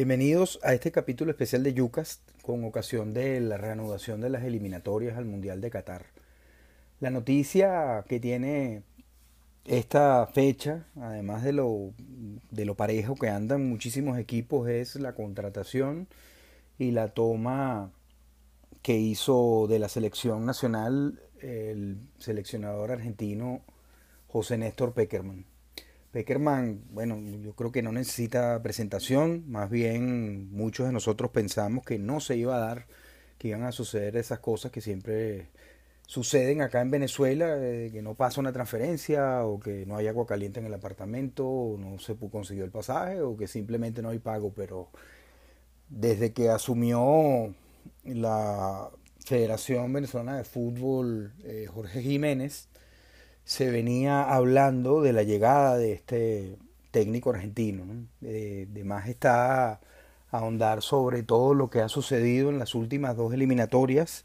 Bienvenidos a este capítulo especial de Yucas con ocasión de la reanudación de las eliminatorias al Mundial de Qatar. La noticia que tiene esta fecha, además de lo, de lo parejo que andan muchísimos equipos, es la contratación y la toma que hizo de la selección nacional el seleccionador argentino José Néstor Peckerman. Peckerman, bueno, yo creo que no necesita presentación, más bien muchos de nosotros pensamos que no se iba a dar, que iban a suceder esas cosas que siempre suceden acá en Venezuela, eh, que no pasa una transferencia o que no hay agua caliente en el apartamento, o no se consiguió el pasaje o que simplemente no hay pago, pero desde que asumió la Federación Venezolana de Fútbol eh, Jorge Jiménez, se venía hablando de la llegada de este técnico argentino. De, más está ahondar sobre todo lo que ha sucedido en las últimas dos eliminatorias,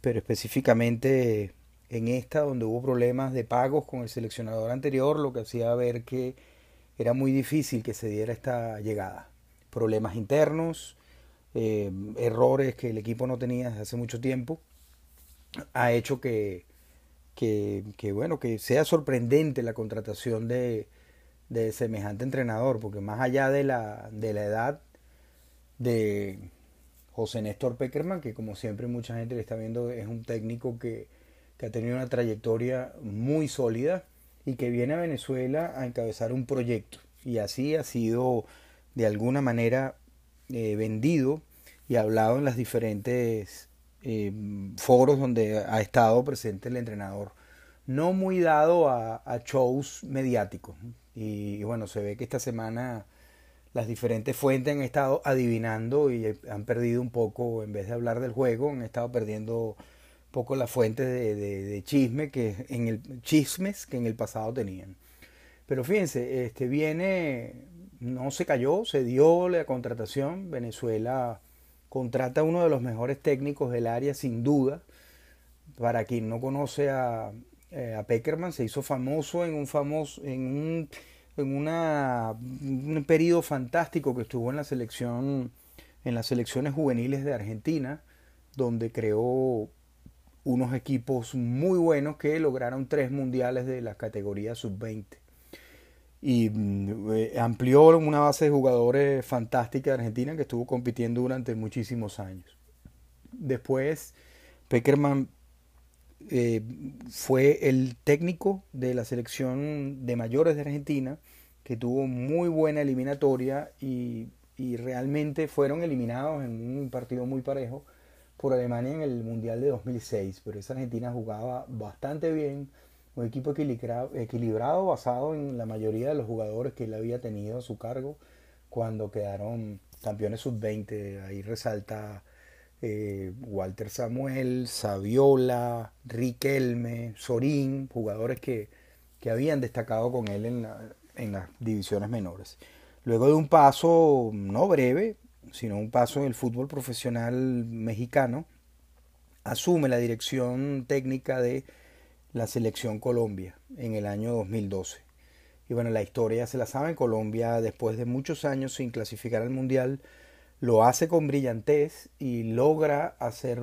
pero específicamente en esta donde hubo problemas de pagos con el seleccionador anterior, lo que hacía ver que era muy difícil que se diera esta llegada. Problemas internos, eh, errores que el equipo no tenía desde hace mucho tiempo, ha hecho que que, bueno, que sea sorprendente la contratación de, de, semejante entrenador, porque más allá de la, de la edad de José Néstor Peckerman, que como siempre mucha gente le está viendo, es un técnico que, que ha tenido una trayectoria muy sólida y que viene a Venezuela a encabezar un proyecto. Y así ha sido de alguna manera eh, vendido y hablado en las diferentes eh, foros donde ha estado presente el entrenador. No muy dado a, shows mediáticos. Y, bueno, se ve que esta semana las diferentes fuentes han estado adivinando y han perdido un poco, en vez de hablar del juego, han estado perdiendo un poco las fuentes de, chisme que en el, chismes que en el pasado tenían. Pero fíjense, este viene, no se cayó, se dio la contratación. Venezuela contrata a uno de los mejores técnicos del área, sin duda. Para quien no conoce a, eh, a Peckerman, se hizo famoso en un famoso, en un, en una, un periodo fantástico que estuvo en la selección, en las selecciones juveniles de Argentina, donde creó unos equipos muy buenos que lograron tres mundiales de las categorías sub-20 y mm, eh, amplió una base de jugadores fantástica de Argentina que estuvo compitiendo durante muchísimos años. Después, Peckerman eh, fue el técnico de la selección de mayores de Argentina, que tuvo muy buena eliminatoria y, y realmente fueron eliminados en un partido muy parejo por Alemania en el Mundial de 2006, pero esa Argentina jugaba bastante bien un equipo equilibrado, basado en la mayoría de los jugadores que él había tenido a su cargo cuando quedaron campeones sub-20. Ahí resalta eh, Walter Samuel, Saviola, Riquelme, Sorín, jugadores que, habían destacado con él en las divisiones menores. Luego de un paso no breve, sino un paso en el fútbol profesional mexicano, asume la dirección técnica de la selección Colombia en el año 2012. Y bueno, la historia se la saben, Colombia después de muchos años sin clasificar al Mundial, lo hace con brillantez y logra hacer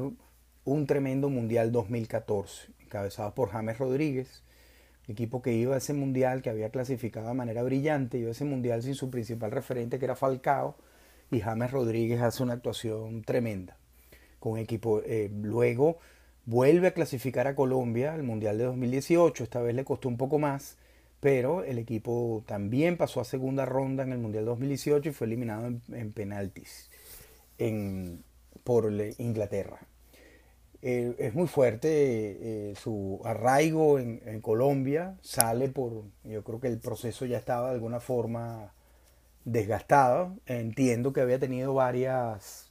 un tremendo Mundial 2014, encabezado por James Rodríguez, equipo que iba a ese Mundial, que había clasificado de manera brillante, iba a ese Mundial sin su principal referente, que era Falcao, y James Rodríguez hace una actuación tremenda con equipo. Eh, luego vuelve a clasificar a Colombia al Mundial de 2018, esta vez le costó un poco más, pero el equipo también pasó a segunda ronda en el Mundial 2018 y fue eliminado en, penaltis por Inglaterra. Eh, es muy fuerte eh, su arraigo en, en, Colombia, sale por, yo creo que el proceso ya estaba de alguna forma desgastado, entiendo que había tenido varias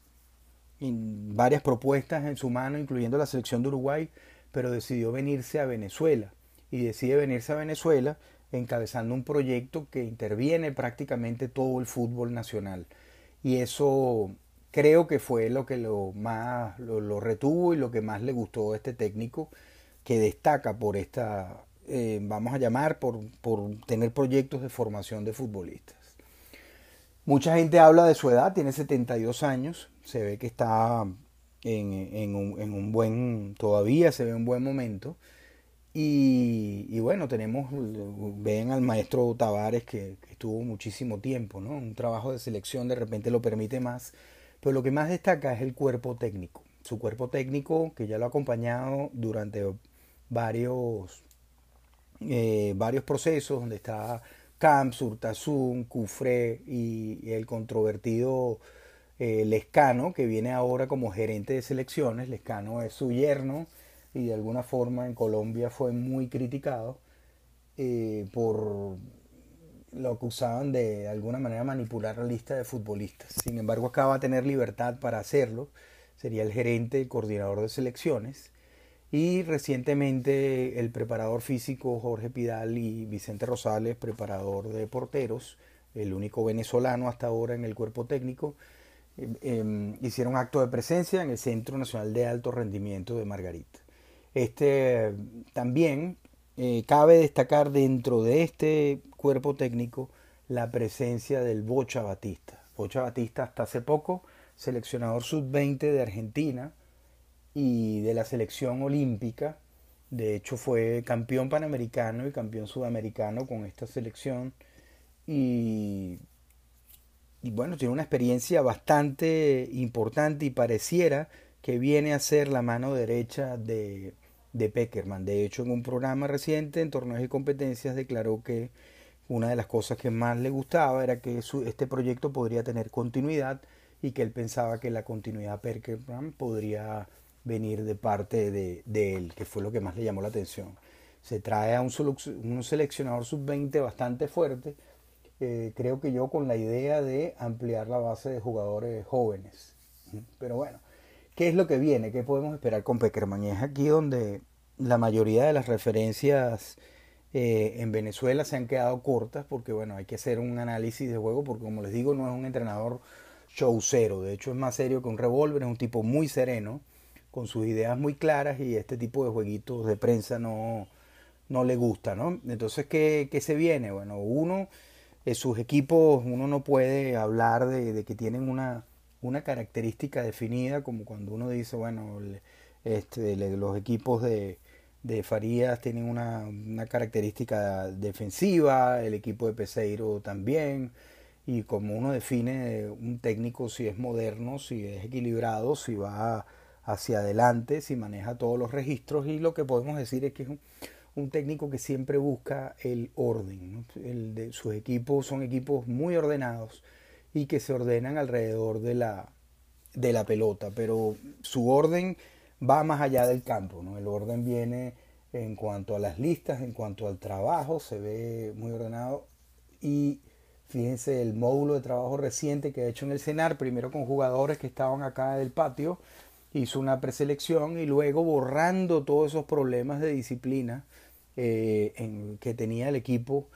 varias propuestas en su mano, incluyendo la selección de Uruguay, pero decidió venirse a Venezuela. Y decide venirse a Venezuela encabezando un proyecto que interviene prácticamente todo el fútbol nacional. Y eso creo que fue lo que lo más lo, retuvo y lo que más le gustó a este técnico que destaca por esta, eh, vamos a llamar, por, por tener proyectos de formación de futbolistas. Mucha gente habla de su edad, tiene 72 años, se ve que está en, un, buen, todavía se ve un buen momento. Y, bueno, tenemos, ven al maestro Tavares que, estuvo muchísimo tiempo, ¿no? Un trabajo de selección de repente lo permite más, pero lo que más destaca es el cuerpo técnico. Su cuerpo técnico que ya lo ha acompañado durante varios, eh, varios procesos, donde está Camps, Urtasun, Cufré y, el controvertido eh, Lescano, que viene ahora como gerente de selecciones. Lescano es su yerno y de alguna forma en Colombia fue muy criticado eh, por lo que usaban de, alguna manera manipular la lista de futbolistas. Sin embargo, acaba de tener libertad para hacerlo. Sería el gerente y coordinador de selecciones. Y recientemente el preparador físico Jorge Pidal y Vicente Rosales, preparador de porteros, el único venezolano hasta ahora en el cuerpo técnico, em, em, hicieron acto de presencia en el Centro Nacional de Alto Rendimiento de Margarita. Este, también eh, cabe destacar dentro de este cuerpo técnico la presencia del Bocha Batista. Bocha Batista hasta hace poco, seleccionador sub-20 de Argentina y de la selección olímpica. De hecho fue campeón panamericano y campeón sudamericano con esta selección. Y, y bueno, tiene una experiencia bastante importante y pareciera que viene a ser la mano derecha de, de Peckerman. De hecho, en un programa reciente en torneos y competencias declaró que una de las cosas que más le gustaba era que este proyecto podría tener continuidad y que él pensaba que la continuidad Peckerman podría venir de parte de, él, que fue lo que más le llamó la atención. Se trae a un, seleccionador sub-20 bastante fuerte, eh, creo que yo con la idea de ampliar la base de jugadores jóvenes. Pero bueno, ¿Qué es lo que viene? ¿Qué podemos esperar con Peckerman? Es aquí donde la mayoría de las referencias eh, en Venezuela se han quedado cortas porque, bueno, hay que hacer un análisis de juego porque, como les digo, no es un entrenador show cero. De hecho, es más serio que un revólver, es un tipo muy sereno, con sus ideas muy claras y este tipo de jueguitos de prensa no, no le gusta, ¿no? Entonces, ¿qué, qué se viene? Bueno, uno, eh, sus equipos, uno no puede hablar de que tienen una una característica definida, como cuando uno dice, bueno, este, los equipos de, de Farías tienen una, una, característica defensiva, el equipo de Peseiro también, y como uno define un técnico si es moderno, si es equilibrado, si va hacia adelante, si maneja todos los registros, y lo que podemos decir es que es un, técnico que siempre busca el orden. El de, sus equipos son equipos muy ordenados y que se ordenan alrededor de la, de la pelota, pero su orden va más allá del campo. El orden viene en cuanto a las listas, en cuanto al trabajo, se ve muy ordenado y fíjense el módulo de trabajo reciente que ha hecho en el CENAR, primero con jugadores que estaban acá del patio, hizo una preselección y luego borrando todos esos problemas de disciplina eh, en, que tenía el equipo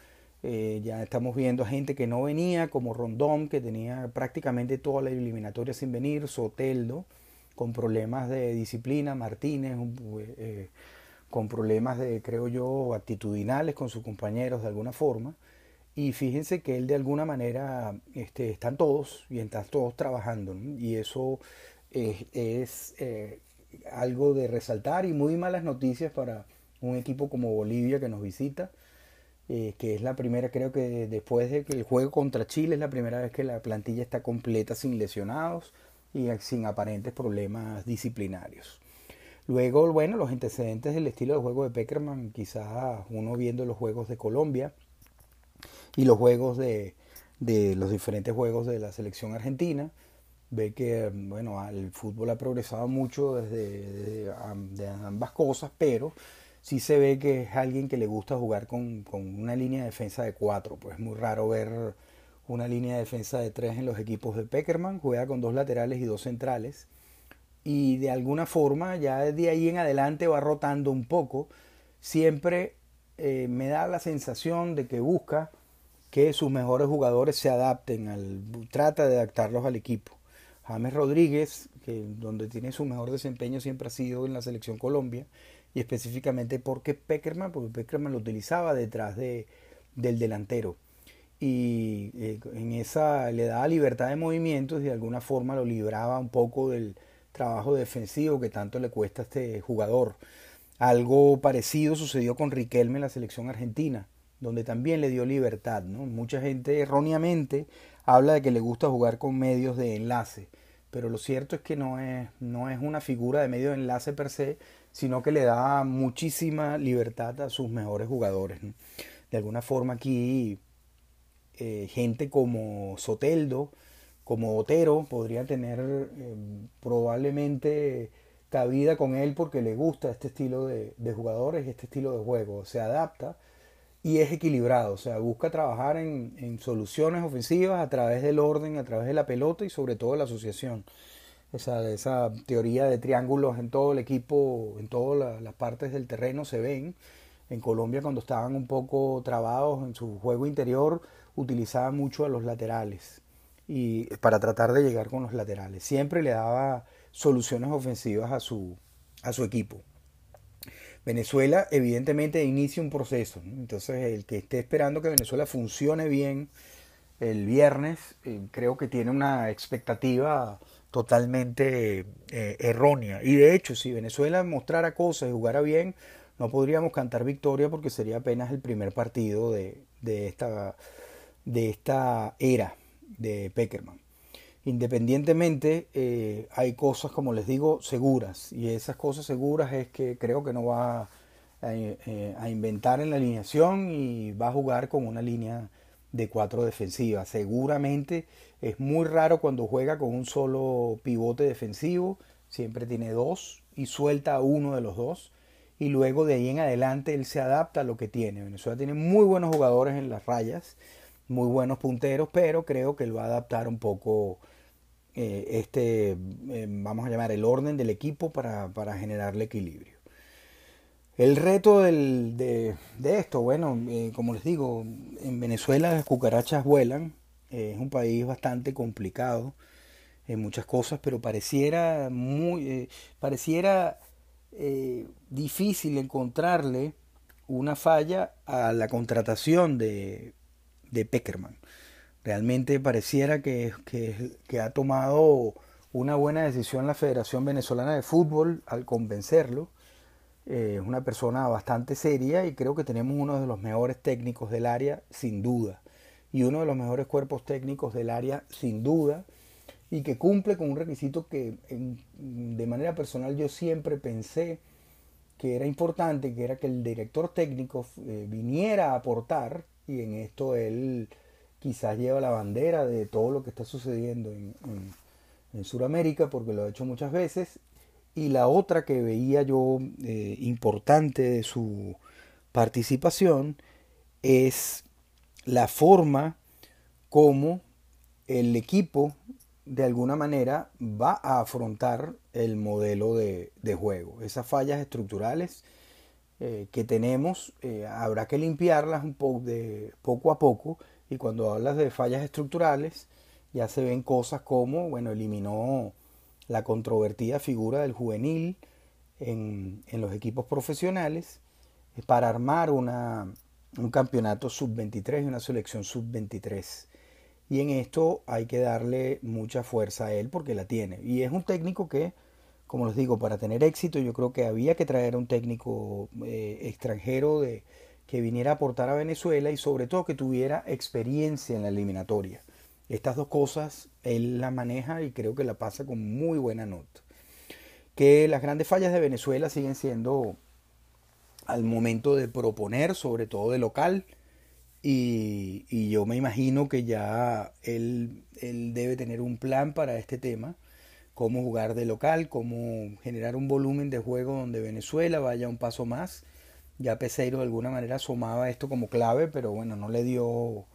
eh, ya estamos viendo gente que no venía, como Rondón, que tenía prácticamente toda la eliminatoria sin venir, Soteldo, con problemas de disciplina, Martínez, eh, con problemas de, creo yo, actitudinales con sus compañeros de alguna forma. Y fíjense que él de alguna manera este, están todos y están todos trabajando. Y eso es, eh, algo de resaltar y muy malas noticias para un equipo como Bolivia que nos visita eh, que es la primera, creo que después de que el juego contra Chile es la primera vez que la plantilla está completa sin lesionados y sin aparentes problemas disciplinarios. Luego, bueno, los antecedentes del estilo de juego de Peckerman, quizás uno viendo los juegos de Colombia y los juegos de, de los diferentes juegos de la selección argentina, ve que, bueno, el fútbol ha progresado mucho desde, de ambas cosas, pero sí se ve que es alguien que le gusta jugar con, una línea de defensa de cuatro. Pues es muy raro ver una línea de defensa de tres en los equipos de Peckerman. Juega con dos laterales y dos centrales. Y de alguna forma, ya de ahí en adelante va rotando un poco. Siempre eh, me da la sensación de que busca que sus mejores jugadores se adapten al. trata de adaptarlos al equipo. James Rodríguez, que donde tiene su mejor desempeño siempre ha sido en la selección Colombia, y específicamente porque Peckerman, porque Peckerman lo utilizaba detrás de, del delantero. y eh, en esa le daba libertad de movimientos y de alguna forma lo libraba un poco del trabajo defensivo que tanto le cuesta a este jugador. Algo parecido sucedió con Riquelme en la selección argentina, donde también le dio libertad. Mucha gente erróneamente habla de que le gusta jugar con medios de enlace, pero lo cierto es que no es, no es una figura de medio de enlace per se, sino que le da muchísima libertad a sus mejores jugadores. De alguna forma aquí eh, gente como Soteldo, como Otero, podría tener eh, probablemente cabida con él porque le gusta este estilo de, de, jugadores, este estilo de juego, se adapta y es equilibrado, o sea, busca trabajar en, soluciones ofensivas a través del orden, a través de la pelota y sobre todo la asociación. Esa, esa teoría de triángulos en todo el equipo, en todas las partes del terreno se ven. En Colombia cuando estaban un poco trabados en su juego interior, utilizaba mucho a los laterales y para tratar de llegar con los laterales. Siempre le daba soluciones ofensivas a su, a su equipo. Venezuela evidentemente inicia un proceso. Entonces el que esté esperando que Venezuela funcione bien el viernes, eh, creo que tiene una expectativa totalmente eh, errónea. Y de hecho, si Venezuela mostrara cosas y jugara bien, no podríamos cantar victoria porque sería apenas el primer partido de, de esta de esta era de Peckerman. Independientemente, eh, hay cosas, como les digo, seguras. Y esas cosas seguras es que creo que no va a, eh, a inventar en la alineación y va a jugar con una línea de cuatro defensivas. Seguramente es muy raro cuando juega con un solo pivote defensivo. Siempre tiene dos y suelta a uno de los dos. Y luego de ahí en adelante él se adapta a lo que tiene. Venezuela tiene muy buenos jugadores en las rayas muy buenos punteros, pero creo que él va a adaptar un poco eh, este, eh, vamos a llamar, el orden del equipo para, para generarle equilibrio. El reto del, de, de, esto, bueno, eh, como les digo, en Venezuela las cucarachas vuelan, es un país bastante complicado en muchas cosas, pero pareciera muy, pareciera difícil encontrarle una falla a la contratación de de Peckerman. Realmente pareciera que, que, ha tomado una buena decisión la Federación Venezolana de Fútbol al convencerlo. Eh, es una persona bastante seria y creo que tenemos uno de los mejores técnicos del área, sin duda. Y uno de los mejores cuerpos técnicos del área, sin duda. Y que cumple con un requisito que de manera personal yo siempre pensé que era importante, que era que el director técnico eh, viniera a aportar y en esto él quizás lleva la bandera de todo lo que está sucediendo en, en, Sudamérica, porque lo ha hecho muchas veces. Y la otra que veía yo eh, importante de su participación es la forma como el equipo de alguna manera va a afrontar el modelo de, de juego. Esas fallas estructurales eh, que tenemos eh, habrá que limpiarlas un poco, de, poco a poco y cuando hablas de fallas estructurales ya se ven cosas como, bueno, eliminó la controvertida figura del juvenil en, en los equipos profesionales eh, para armar una, un campeonato sub-23 y una selección sub-23. Y en esto hay que darle mucha fuerza a él porque la tiene. Y es un técnico que como les digo, para tener éxito yo creo que había que traer a un técnico eh, extranjero de, que viniera a aportar a Venezuela y sobre todo que tuviera experiencia en la eliminatoria. Estas dos cosas él las maneja y creo que la pasa con muy buena nota. Que las grandes fallas de Venezuela siguen siendo al momento de proponer, sobre todo de local, y, y yo me imagino que ya él, él debe tener un plan para este tema cómo jugar de local, cómo generar un volumen de juego donde Venezuela vaya un paso más. Ya Peseiro de alguna manera asomaba esto como clave, pero bueno, no le dio,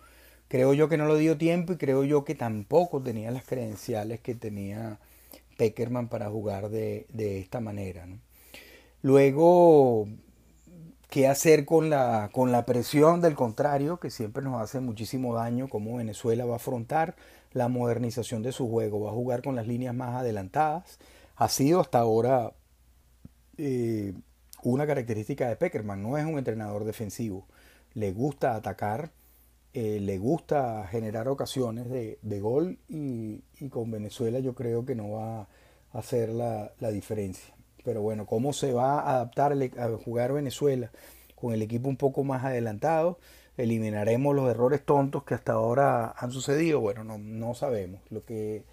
creo yo que no le dio tiempo y creo yo que tampoco tenía las credenciales que tenía Peckerman para jugar de, de esta manera. Luego, ¿qué hacer con la, con la presión del contrario, que siempre nos hace muchísimo daño, cómo Venezuela va a afrontar la modernización de su juego, va a jugar con las líneas más adelantadas. Ha sido hasta ahora eh, una característica de Peckerman, no es un entrenador defensivo, le gusta atacar eh, le gusta generar ocasiones de, gol y, con Venezuela yo creo que no va a hacer la, diferencia. Pero bueno, ¿cómo se va a adaptar a jugar Venezuela con el equipo un poco más adelantado? ¿Eliminaremos los errores tontos que hasta ahora han sucedido? Bueno, no, no sabemos. Lo que,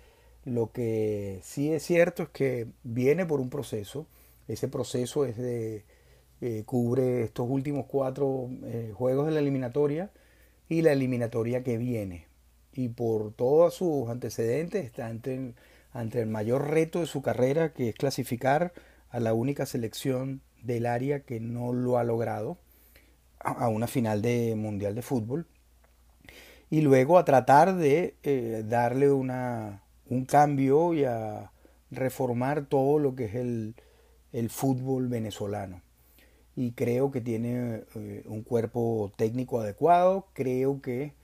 lo que sí es cierto es que viene por un proceso. Ese proceso es de, eh, cubre estos últimos cuatro eh, juegos de la eliminatoria y la eliminatoria que viene. Y por todos sus antecedentes está ante, ante el mayor reto de su carrera, que es clasificar a la única selección del área que no lo ha logrado a una final de mundial de fútbol y luego a tratar de eh, darle una, un cambio y a reformar todo lo que es el, el fútbol venezolano y creo que tiene eh, un cuerpo técnico adecuado. Creo que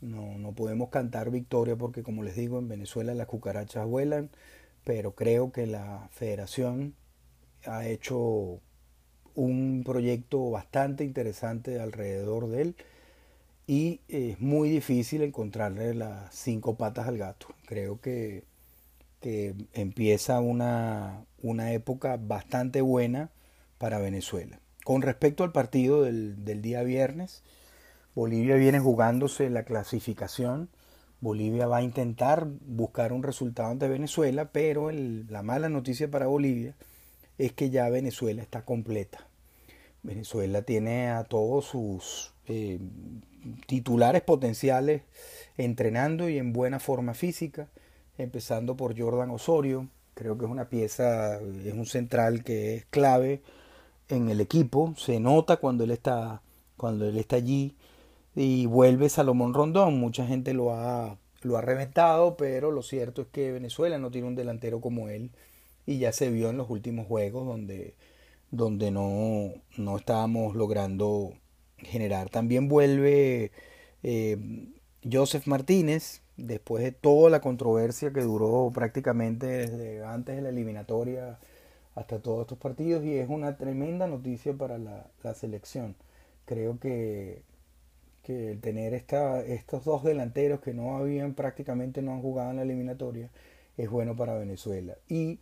no, no, podemos cantar victoria porque, como les digo, en Venezuela las cucarachas vuelan, pero creo que la federación ha hecho un proyecto bastante interesante alrededor de él y es muy difícil encontrarle las cinco patas al gato. Creo que, que empieza una, una época bastante buena para Venezuela. Con respecto al partido del, día viernes, Bolivia viene jugándose la clasificación. Bolivia va a intentar buscar un resultado ante Venezuela, pero la mala noticia para Bolivia es que ya Venezuela está completa. Venezuela tiene a todos sus eh, titulares potenciales entrenando y en buena forma física, empezando por Jordan Osorio. Creo que es una pieza, es un central que es clave en el equipo, se nota cuando él está, cuando él está allí y vuelve Salomón Rondón. Mucha gente lo ha, lo ha reventado, pero lo cierto es que Venezuela no tiene un delantero como él y ya se vio en los últimos juegos donde, donde no, no estábamos logrando generar. También vuelve eh, Joseph Martínez, después de toda la controversia que duró prácticamente desde antes de la eliminatoria hasta todos estos partidos y es una tremenda noticia para la, selección. Creo que, que el tener esta, estos dos delanteros que no habían prácticamente no han jugado en la eliminatoria es bueno para Venezuela. Y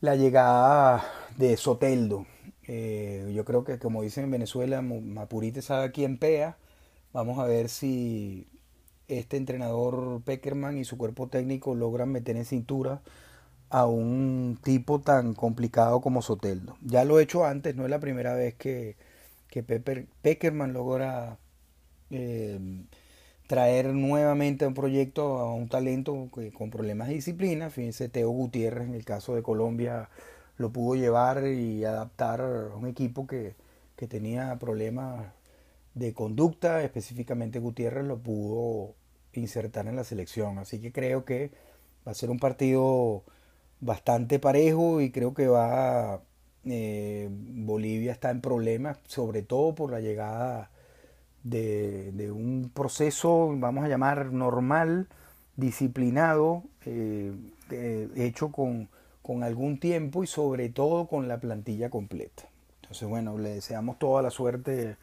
la llegada de Soteldo. Eh, yo creo que como dicen en Venezuela, Mapurite sabe quién pea. Vamos a ver si este entrenador Peckerman y su cuerpo técnico logran meter en cintura a un tipo tan complicado como Soteldo. Ya lo he hecho antes, no es la primera vez que, que Peckerman logra eh, traer nuevamente a un proyecto a un talento con problemas de disciplina. Fíjense, Teo Gutiérrez en el caso de Colombia lo pudo llevar y adaptar a un equipo que, que tenía problemas de conducta, específicamente Gutiérrez lo pudo insertar en la selección. Así que creo que va a ser un partido bastante parejo y creo que va eh, Bolivia está en problemas, sobre todo por la llegada de, un proceso, vamos a llamar normal, disciplinado, eh, hecho con, con, algún tiempo y sobre todo con la plantilla completa. Entonces, bueno, le deseamos toda la suerte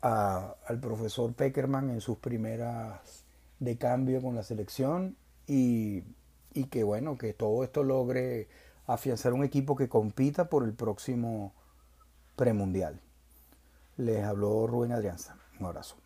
al profesor Peckerman en sus primeras de cambio con la selección y y que bueno, que todo esto logre afianzar un equipo que compita por el próximo premundial. Les habló Rubén Adrianza. Un abrazo.